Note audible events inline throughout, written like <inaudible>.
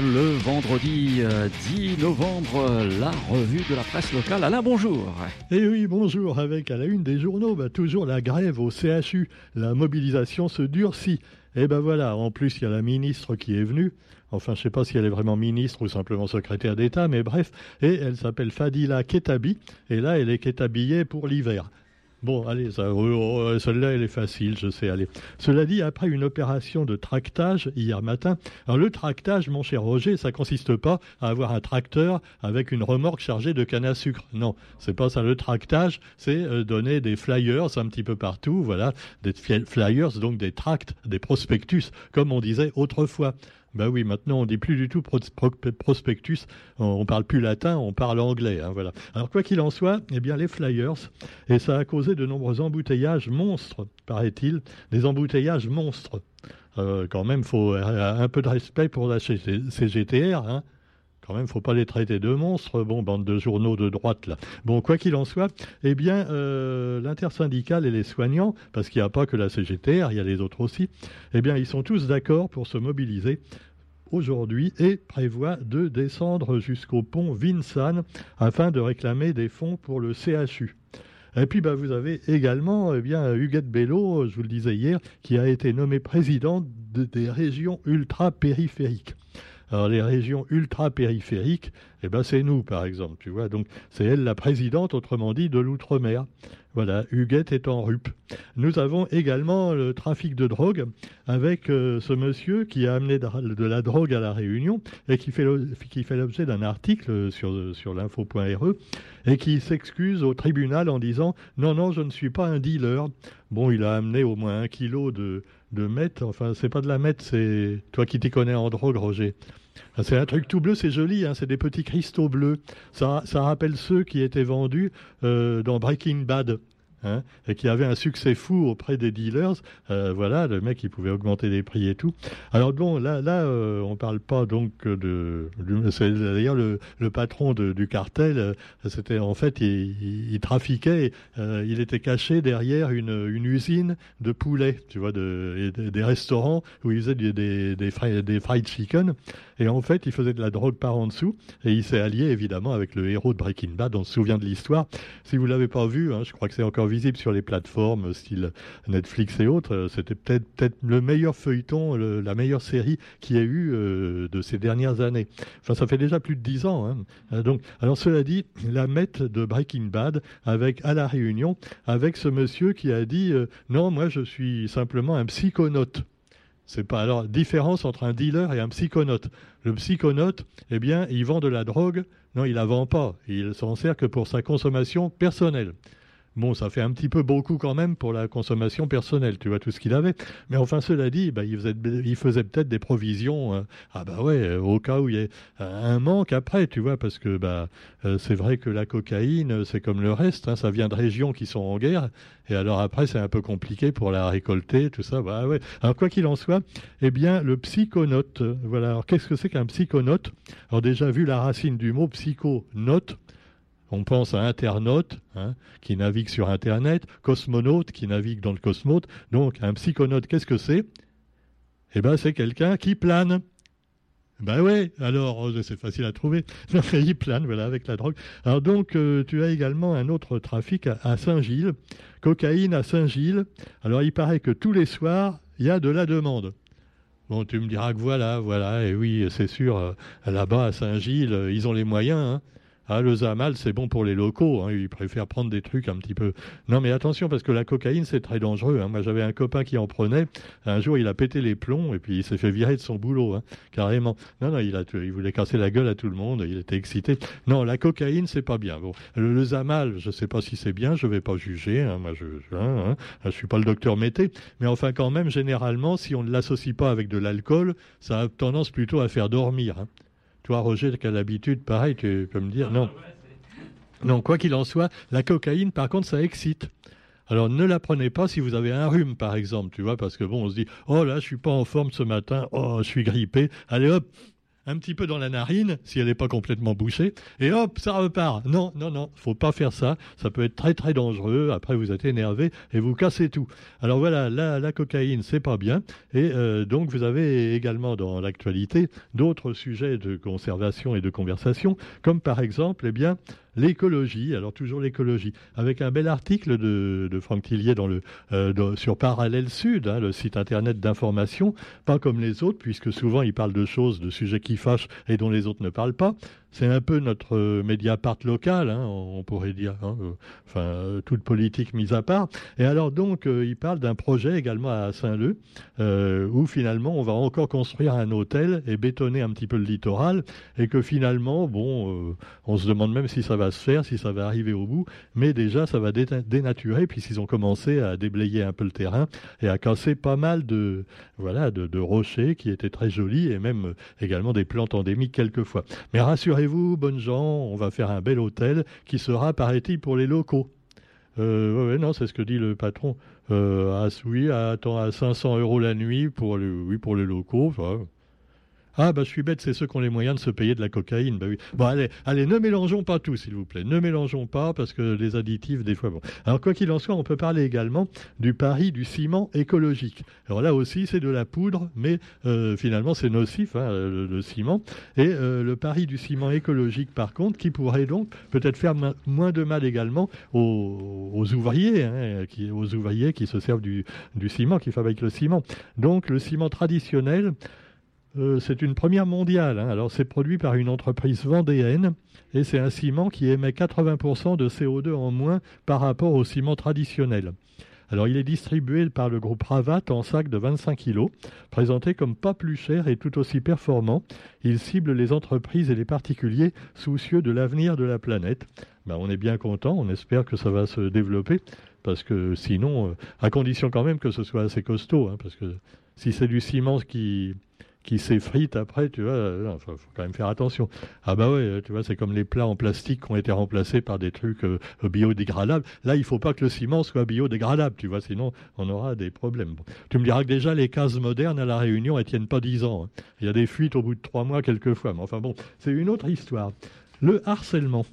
le vendredi 10 euh, novembre, la revue de la presse locale. Alain, bonjour. Eh oui, bonjour. Avec à la une des journaux, bah, toujours la grève au CHU. La mobilisation se durcit. Et ben voilà, en plus, il y a la ministre qui est venue. Enfin, je ne sais pas si elle est vraiment ministre ou simplement secrétaire d'État, mais bref. Et elle s'appelle Fadila Ketabi. Et là, elle est kétabillée pour l'hiver. Bon, allez, oh, oh, celle-là, elle est facile, je sais, allez. Cela dit, après une opération de tractage hier matin, le tractage, mon cher Roger, ça consiste pas à avoir un tracteur avec une remorque chargée de canne à sucre. Non, c'est pas ça. Le tractage, c'est euh, donner des flyers un petit peu partout, voilà, des flyers, donc des tracts, des prospectus, comme on disait autrefois. Ben oui, maintenant on dit plus du tout prospectus, on, parle plus latin, on parle anglais. Hein, voilà. Alors quoi qu'il en soit, eh bien les flyers, et ça a causé de nombreux embouteillages monstres, paraît-il, des embouteillages monstres. Euh, quand même, faut euh, un peu de respect pour la CGTR. Hein quand même, faut pas les traiter de monstres. Bon, bande de journaux de droite là. Bon, quoi qu'il en soit, eh bien, euh, l'intersyndicale et les soignants, parce qu'il n'y a pas que la CGTR, il y a les autres aussi, eh bien, ils sont tous d'accord pour se mobiliser aujourd'hui et prévoient de descendre jusqu'au pont Vinsan afin de réclamer des fonds pour le CHU. Et puis, bah, vous avez également eh bien, Huguette Bello, je vous le disais hier, qui a été nommée présidente des régions ultra-périphériques. Alors les régions ultra-périphériques, eh ben c'est nous par exemple, tu vois. Donc c'est elle la présidente, autrement dit, de l'outre-mer. Voilà, Huguette est en RUP. Nous avons également le trafic de drogue avec euh, ce monsieur qui a amené de, la drogue à la Réunion et qui fait, l'objet d'un article sur, sur l'info.re et qui s'excuse au tribunal en disant non, non, je ne suis pas un dealer. Bon, il a amené au moins un kilo de, de meth. Enfin, c'est pas de la meth, c'est toi qui t'y connais en drogue, Roger. C'est un truc tout bleu, c'est joli, hein, c'est des petits cristaux bleus. Ça, ça rappelle ceux qui étaient vendus euh, dans Breaking Bad. Hein, et qui avait un succès fou auprès des dealers. Euh, voilà, le mec, il pouvait augmenter les prix et tout. Alors bon, là, là, euh, on parle pas donc de. d'ailleurs le, le, patron du cartel. Euh, c'était en fait, il, trafiquait. il était caché derrière une, une, usine de poulet, tu vois, de, des restaurants où il faisait des, des, fried chicken. Et en fait, il faisait de la drogue par en dessous. Et il s'est allié évidemment avec le héros de Breaking Bad. On se souvient de l'histoire. Si vous l'avez pas vu, hein, je crois que c'est encore visible sur les plateformes style Netflix et autres. Euh, c'était peut-être peut le meilleur feuilleton, la meilleure série qui a eu euh, de ces dernières années. Enfin, ça fait déjà plus de dix ans. Hein. Euh, donc, alors cela dit, <clears throat> la mette de Breaking Bad avec à la Réunion, avec ce monsieur qui a dit non, moi je suis simplement un psychonaute. C'est pas alors différence entre un dealer et un psychonaute. Le psychonaute, eh bien, il vend de la drogue. Non, il la vend pas. Il s'en sert que pour sa consommation personnelle. Bon, ça fait un petit peu beaucoup quand même pour la consommation personnelle, tu vois, tout ce qu'il avait. Mais enfin, cela dit, bah, il faisait, peut-être des provisions, euh, ah bah ouais, euh, au cas où il y ait un manque après, tu vois, parce que bah, euh, c'est vrai que la cocaïne, c'est comme le reste, hein, ça vient de régions qui sont en guerre, et alors après, c'est un peu compliqué pour la récolter, tout ça, bah ouais. Alors, quoi qu'il en soit, eh bien, le psychonote, voilà. Alors, qu'est-ce que c'est qu'un psychonote? Alors, déjà, vu la racine du mot psychonote, on pense à internaute hein, qui navigue sur Internet, cosmonaute qui navigue dans le cosmos. Donc un psychonaute, qu'est-ce que c'est? Eh bien c'est quelqu'un qui plane. Ben oui, alors oh, c'est facile à trouver. <laughs> Il plane, voilà, avec la drogue. Alors donc euh, tu as également un autre trafic à, Saint-Gilles, cocaïne à Saint-Gilles. Alors il paraît que tous les soirs, il y a de la demande. Bon, tu me diras que voilà, voilà, et oui, c'est sûr, euh, là-bas à Saint-Gilles, euh, ils ont les moyens. Hein. Ah, le Zamal, c'est bon pour les locaux. Hein. Ils préfèrent prendre des trucs un petit peu. Non, mais attention, parce que la cocaïne, c'est très dangereux. Hein. Moi, j'avais un copain qui en prenait. Un jour, il a pété les plombs et puis il s'est fait virer de son boulot, hein, carrément. Non, non, il, a, il voulait casser la gueule à tout le monde. Il était excité. Non, la cocaïne, c'est pas bien. Bon, le, Zamal, je sais pas si c'est bien. Je vais pas juger. Moi, je, je, je suis pas le docteur Mété. Mais enfin, quand même, généralement, si on ne l'associe pas avec de l'alcool, ça a tendance plutôt à faire dormir. Roger, tu as l'habitude, pareil, tu peux me dire non. Non, quoi qu'il en soit, la cocaïne, par contre, ça excite. Alors ne la prenez pas si vous avez un rhume, par exemple, tu vois, parce que bon, on se dit, oh là, je suis pas en forme ce matin, oh, je suis grippé, allez hop, un petit peu dans la narine, si elle n'est pas complètement bouchée, et hop, ça repart. Non, non, non, faut pas faire ça. Ça peut être très très dangereux. Après, vous êtes énervé et vous cassez tout. Alors voilà, la, la cocaïne, c'est pas bien. Et euh, donc, vous avez également dans l'actualité d'autres sujets de conservation et de conversation, comme par exemple, eh bien, l'écologie, alors toujours l'écologie, avec un bel article de, de Franck Tillier dans le, euh, sur Parallèle Sud, hein, le site internet d'information, pas comme les autres, puisque souvent il parle de choses, de sujets qui fâchent et dont les autres ne parlent pas. C'est un peu notre euh, Mediapart local, hein, on pourrait dire, hein, euh, enfin, toute politique mise à part. Et alors donc, il parle d'un projet également à Saint-Leu, où finalement on va encore construire un hôtel et bétonner un petit peu le littoral, et que finalement, bon, on se demande même si ça va se faire, si ça va arriver au bout, mais déjà ça va dénaturer, puisqu'ils ont commencé à déblayer un peu le terrain et à casser pas mal de, voilà, de, rochers qui étaient très jolis, et même également des plantes endémiques quelquefois. Mais rassurez vous bonnes gens, on va faire un bel hôtel qui sera, paraît-il, pour les locaux. Euh, non, c'est ce que dit le patron. Euh, à, oui, attends, à 500 euros la nuit pour, le, oui, pour les locaux. Ah, bah, je suis bête, c'est ceux qui ont les moyens de se payer de la cocaïne. Bah oui. Bon, allez, allez, ne mélangeons pas tout, s'il vous plaît. Ne mélangeons pas, parce que les additifs, des fois, bon. Alors, quoi qu'il en soit, on peut parler également du pari du ciment écologique. Alors là aussi, c'est de la poudre, mais euh, finalement, c'est nocif, hein, le, ciment. Et euh, le pari du ciment écologique, par contre, qui pourrait donc peut-être faire moins de mal également aux, ouvriers, hein, aux ouvriers qui se servent du, du ciment, qui fabriquent le ciment. Donc, le ciment traditionnel, euh, c'est une première mondiale. Hein. Alors, c'est produit par une entreprise vendéenne et c'est un ciment qui émet 80% de CO2 en moins par rapport au ciment traditionnel. Alors, il est distribué par le groupe Ravat en sac de 25 kg, présenté comme pas plus cher et tout aussi performant. Il cible les entreprises et les particuliers soucieux de l'avenir de la planète. Ben, on est bien content, on espère que ça va se développer, parce que sinon, euh, à condition quand même que ce soit assez costaud, hein, parce que si c'est du ciment qui, qui s'effrite après, tu vois, il euh, faut, quand même faire attention. Ah bah ouais, tu vois, c'est comme les plats en plastique qui ont été remplacés par des trucs euh, biodégradables. Là, il faut pas que le ciment soit biodégradable, tu vois, sinon on aura des problèmes. Tu me diras que déjà les cases modernes à la Réunion, elles tiennent pas dix ans. Hein. Il y a des fuites au bout de trois mois quelquefois, mais enfin bon, c'est une autre histoire. Le harcèlement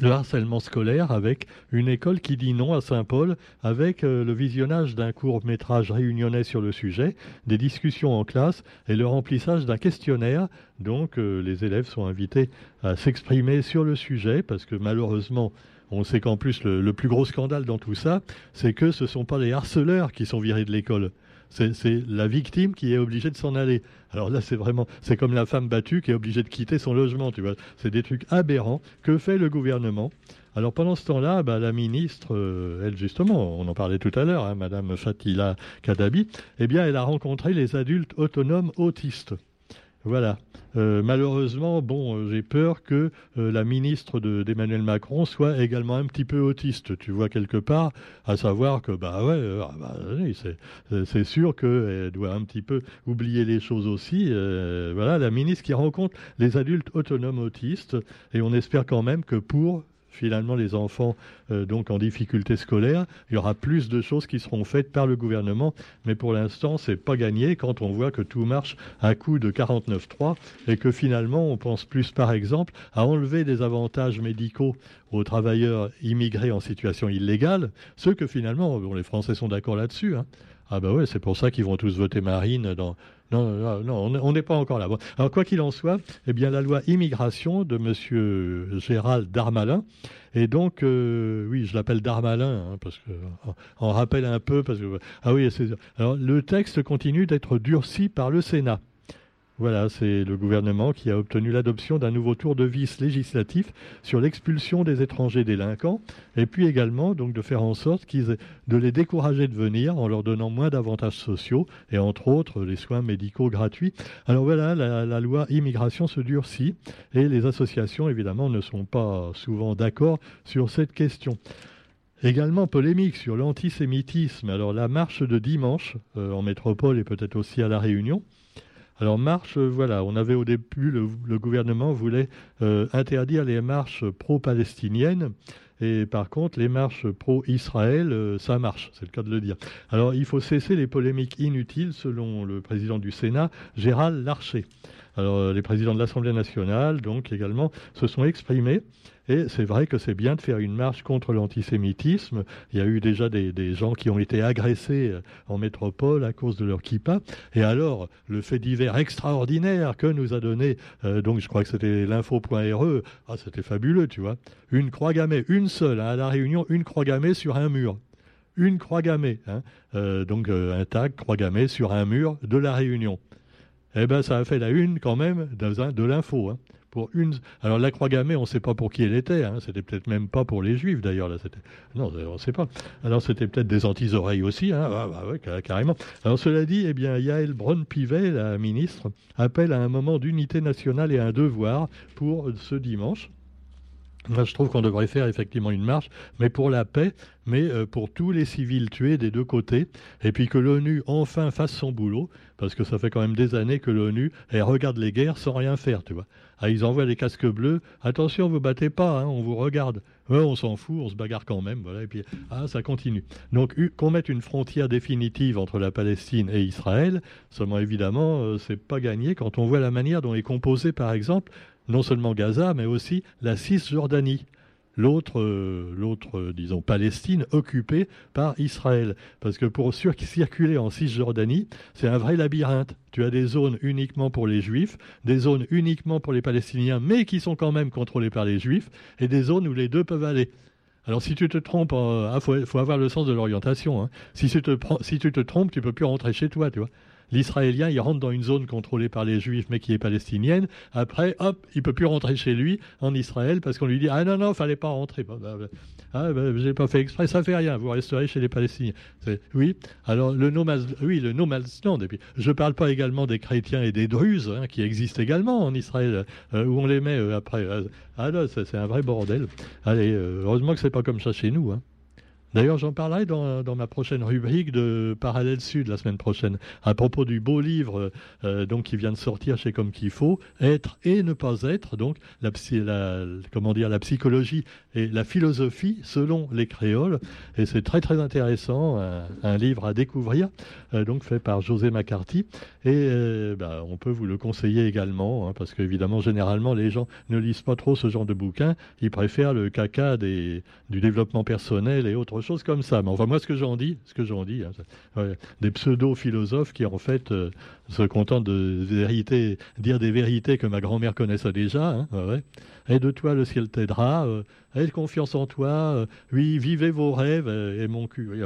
le harcèlement scolaire avec une école qui dit non à Saint-Paul, avec euh, le visionnage d'un court métrage réunionnais sur le sujet, des discussions en classe et le remplissage d'un questionnaire. Donc euh, les élèves sont invités à s'exprimer sur le sujet parce que malheureusement, on sait qu'en plus le, plus gros scandale dans tout ça, c'est que ce ne sont pas les harceleurs qui sont virés de l'école. C'est la victime qui est obligée de s'en aller. Alors là, c'est vraiment, c'est comme la femme battue qui est obligée de quitter son logement, tu vois. C'est des trucs aberrants. Que fait le gouvernement? Alors pendant ce temps-là, bah, la ministre, euh, elle justement, on en parlait tout à l'heure, hein, Madame Fatila Kadabi, eh bien, elle a rencontré les adultes autonomes autistes. Voilà. Euh, malheureusement, bon, euh, j'ai peur que euh, la ministre d'Emmanuel Macron soit également un petit peu autiste, tu vois, quelque part, à savoir que, bah ouais, ah, bah, c'est sûr qu'elle doit un petit peu oublier les choses aussi. voilà, la ministre qui rencontre les adultes autonomes autistes, et on espère quand même que pour finalement les enfants euh, donc en difficulté scolaire, il y aura plus de choses qui seront faites par le gouvernement, mais pour l'instant c'est pas gagné quand on voit que tout marche à coup de 49.3 et que finalement on pense plus par exemple à enlever des avantages médicaux aux travailleurs immigrés en situation illégale, ce que finalement bon, les Français sont d'accord là-dessus. Hein. Ah bah ouais, c'est pour ça qu'ils vont tous voter Marine dans, non, non, on n'est pas encore là. Alors, quoi qu'il en soit, eh bien, la loi immigration de M. Gérald Darmalin, et donc, euh, oui, je l'appelle Darmalin, hein, parce que on rappelle un peu, parce que ah oui, alors le texte continue d'être durci par le Sénat. Voilà, c'est le gouvernement qui a obtenu l'adoption d'un nouveau tour de vis législatif sur l'expulsion des étrangers délinquants, et puis également donc de faire en sorte de les décourager de venir en leur donnant moins d'avantages sociaux et entre autres les soins médicaux gratuits. Alors voilà, la, la loi immigration se durcit et les associations évidemment ne sont pas souvent d'accord sur cette question. Également polémique sur l'antisémitisme. Alors la marche de dimanche euh, en métropole et peut-être aussi à la Réunion alors marche, euh, voilà, on avait au début, le, gouvernement voulait euh, interdire les marches pro-palestiniennes. Et par contre, les marches pro-Israël, euh, ça marche, c'est le cas de le dire. Alors, il faut cesser les polémiques inutiles, selon le président du Sénat, Gérald Larcher. Alors, les présidents de l'Assemblée nationale, donc également, se sont exprimés. Et c'est vrai que c'est bien de faire une marche contre l'antisémitisme. Il y a eu déjà des, gens qui ont été agressés en métropole à cause de leur kippa. Et alors, le fait divers extraordinaire que nous a donné, donc je crois que c'était l'info.re, ah, c'était fabuleux, tu vois. Une croix gammée, une seule, hein, à La Réunion, une croix gammée sur un mur une croix gammée, hein. euh, donc euh, un tag croix gammée sur un mur de la Réunion. Eh bien, ça a fait la une quand même de, l'info. Hein. pour une... Alors la croix gammée, on ne sait pas pour qui elle était. Hein. C'était peut-être même pas pour les juifs d'ailleurs. Non, on ne sait pas. Alors c'était peut-être des anti-oreilles aussi. Hein. Ah, bah carrément. Alors cela dit, eh bien, Yael Braun-Pivet, la ministre, appelle à un moment d'unité nationale et un devoir pour ce dimanche. Moi, je trouve qu'on devrait faire effectivement une marche, mais pour la paix, mais euh, pour tous les civils tués des deux côtés, et puis que l'ONU enfin fasse son boulot, parce que ça fait quand même des années que l'ONU regarde les guerres sans rien faire, tu vois. Ah, ils envoient les casques bleus, attention, vous battez pas, hein, on vous regarde. on s'en fout, on se bagarre quand même, voilà, et puis ah, ça continue. Donc qu'on mette une frontière définitive entre la Palestine et Israël, seulement évidemment, euh, c'est pas gagné quand on voit la manière dont est composée, par exemple, non seulement Gaza, mais aussi la Cisjordanie l'autre, euh, euh, disons, Palestine occupée par Israël. Parce que pour circuler en Cisjordanie, c'est un vrai labyrinthe. Tu as des zones uniquement pour les Juifs, des zones uniquement pour les Palestiniens, mais qui sont quand même contrôlées par les Juifs, et des zones où les deux peuvent aller. Alors si tu te trompes, il ah, faut, avoir le sens de l'orientation. Hein. Si, tu te, si tu te trompes, tu peux plus rentrer chez toi, tu vois. L'Israélien, il rentre dans une zone contrôlée par les Juifs, mais qui est palestinienne. Après, hop, il peut plus rentrer chez lui en Israël parce qu'on lui dit ah non non, fallait pas rentrer. Bah, bah, ah, bah, j'ai pas fait exprès, ça fait rien. Vous resterez chez les Palestiniens. Oui. Alors le no oui, le no Et puis, je parle pas également des chrétiens et des druzes hein, qui existent également en Israël, euh, où on les met euh, après. Euh, ah c'est un vrai bordel. Allez, heureusement que c'est pas comme ça chez nous. Hein. D'ailleurs, j'en parlerai dans, ma prochaine rubrique de Parallèle Sud la semaine prochaine, à propos du beau livre euh, donc qui vient de sortir chez Comme qu'il faut, Être et ne pas être, donc la, la, comment dire, la psychologie et la philosophie selon les créoles. Et c'est très très intéressant, un, livre à découvrir, euh, donc fait par José McCarthy. Et euh, bah, on peut vous le conseiller également, hein, parce qu'évidemment, généralement, les gens ne lisent pas trop ce genre de bouquins. Ils préfèrent le caca des, du développement personnel et autres choses comme ça. Mais enfin, moi, ce que j'en dis, ce que j'en dis, hein, des pseudo-philosophes qui en fait euh, se contentent de vérité, dire des vérités que ma grand-mère connaissait déjà. Hein, ouais. Aide-toi, le ciel t'aidera. Euh, aie confiance en toi. Euh, oui, vivez vos rêves. et mon cul. Oui,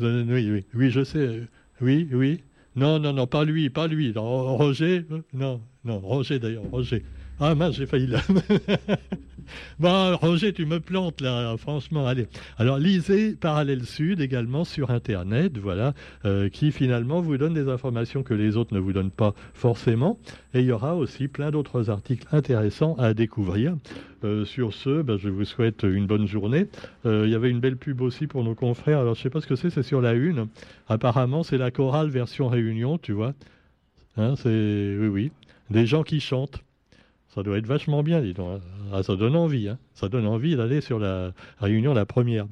oui, oui, oui, je sais. Oui, oui. Non, non, non, pas lui, pas lui. Roger, non, non, Roger d'ailleurs, Roger. Ah mince, j'ai failli là. <laughs> bon, Roger, tu me plantes là, franchement. Allez. Alors, lisez Parallèle Sud également sur Internet, voilà, euh, qui finalement vous donne des informations que les autres ne vous donnent pas forcément. Et il y aura aussi plein d'autres articles intéressants à découvrir. Euh, sur ce, ben, je vous souhaite une bonne journée. Euh, il y avait une belle pub aussi pour nos confrères. Alors, je ne sais pas ce que c'est, c'est sur la une. Apparemment, c'est la chorale version réunion, tu vois. Hein, c'est oui, oui, des gens qui chantent. Ça doit être vachement bien, dis donc. Ah, ça donne envie, hein. Ça donne envie d'aller sur la réunion, la première.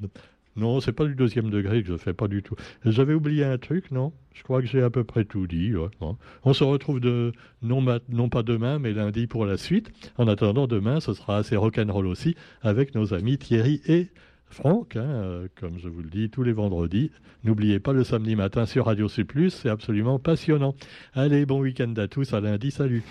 Non, c'est pas du deuxième degré que je fais, pas du tout. J'avais oublié un truc, non? Je crois que j'ai à peu près tout dit. On se retrouve de, non, pas demain, mais lundi pour la suite. En attendant, demain, ce sera assez rock'n'roll aussi, avec nos amis Thierry et Franck, hein, euh, comme je vous le dis tous les vendredis. N'oubliez pas le samedi matin sur Radio C+, c'est absolument passionnant. Allez, bon week-end à tous, à lundi, salut